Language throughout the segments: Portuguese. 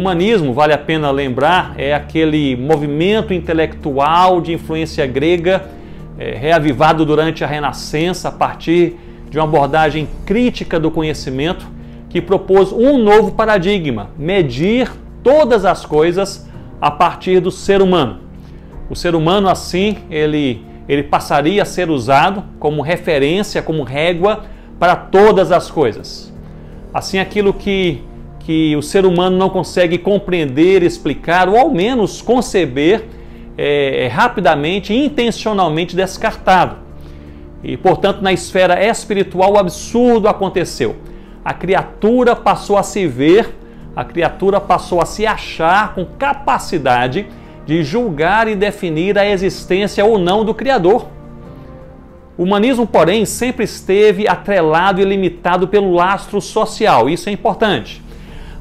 humanismo, vale a pena lembrar, é aquele movimento intelectual de influência grega é, reavivado durante a Renascença a partir de uma abordagem crítica do conhecimento que propôs um novo paradigma: medir todas as coisas a partir do ser humano. O ser humano, assim, ele, ele passaria a ser usado como referência, como régua para todas as coisas. Assim, aquilo que, que o ser humano não consegue compreender, explicar ou ao menos conceber, é, é rapidamente intencionalmente descartado. E, portanto, na esfera espiritual, o absurdo aconteceu. A criatura passou a se ver, a criatura passou a se achar com capacidade de julgar e definir a existência ou não do Criador. O humanismo, porém, sempre esteve atrelado e limitado pelo lastro social, isso é importante.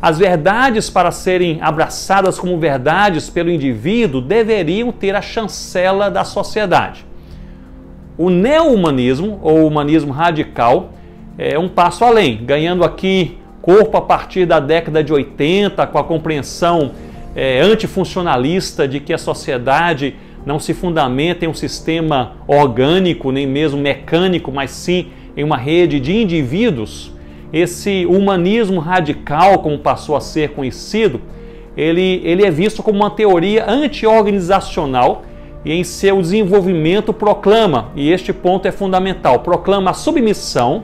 As verdades, para serem abraçadas como verdades pelo indivíduo, deveriam ter a chancela da sociedade. O neo-humanismo, ou humanismo radical, é um passo além, ganhando aqui corpo a partir da década de 80, com a compreensão é, antifuncionalista de que a sociedade não se fundamenta em um sistema orgânico, nem mesmo mecânico, mas sim em uma rede de indivíduos. Esse humanismo radical, como passou a ser conhecido, ele, ele é visto como uma teoria anti-organizacional e em seu desenvolvimento proclama, e este ponto é fundamental, proclama a submissão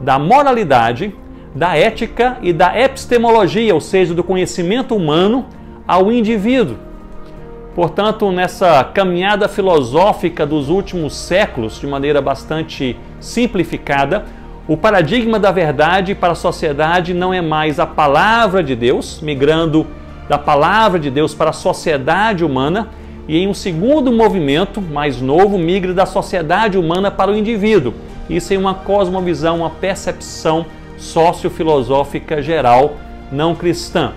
da moralidade, da ética e da epistemologia, ou seja, do conhecimento humano ao indivíduo. Portanto, nessa caminhada filosófica dos últimos séculos, de maneira bastante simplificada, o paradigma da verdade para a sociedade não é mais a palavra de Deus, migrando da palavra de Deus para a sociedade humana, e em um segundo movimento, mais novo, migra da sociedade humana para o indivíduo. Isso em uma cosmovisão, uma percepção sociofilosófica geral não cristã.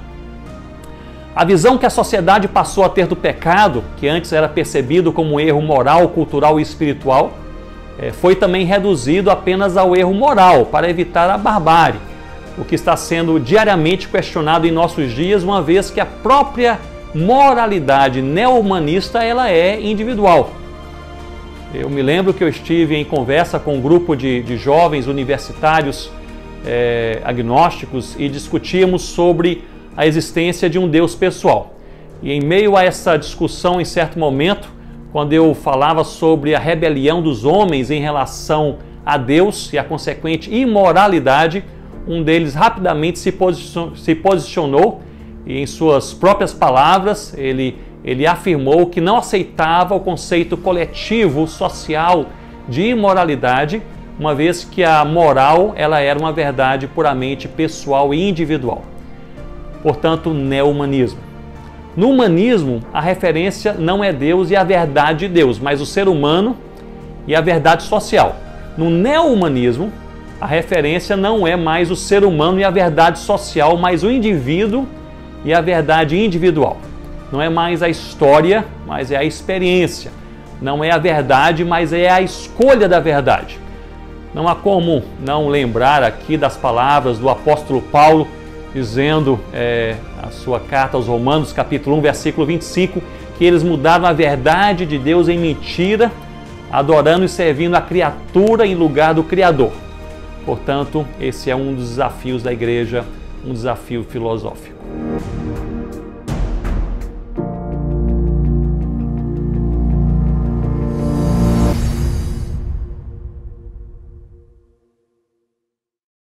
A visão que a sociedade passou a ter do pecado, que antes era percebido como um erro moral, cultural e espiritual, foi também reduzido apenas ao erro moral, para evitar a barbárie, o que está sendo diariamente questionado em nossos dias, uma vez que a própria moralidade neo-humanista ela é individual. Eu me lembro que eu estive em conversa com um grupo de, de jovens universitários é, agnósticos e discutíamos sobre a existência de um Deus pessoal. E em meio a essa discussão, em certo momento, quando eu falava sobre a rebelião dos homens em relação a Deus e a consequente imoralidade, um deles rapidamente se posicionou, se posicionou e em suas próprias palavras, ele, ele afirmou que não aceitava o conceito coletivo, social de imoralidade, uma vez que a moral ela era uma verdade puramente pessoal e individual. Portanto, neo-humanismo. No humanismo, a referência não é Deus e a verdade de Deus, mas o ser humano e a verdade social. No neo-humanismo, a referência não é mais o ser humano e a verdade social, mas o indivíduo e a verdade individual. Não é mais a história, mas é a experiência. Não é a verdade, mas é a escolha da verdade. Não há como não lembrar aqui das palavras do apóstolo Paulo dizendo é, a sua carta aos Romanos, capítulo 1, versículo 25, que eles mudaram a verdade de Deus em mentira, adorando e servindo a criatura em lugar do Criador. Portanto, esse é um dos desafios da igreja, um desafio filosófico.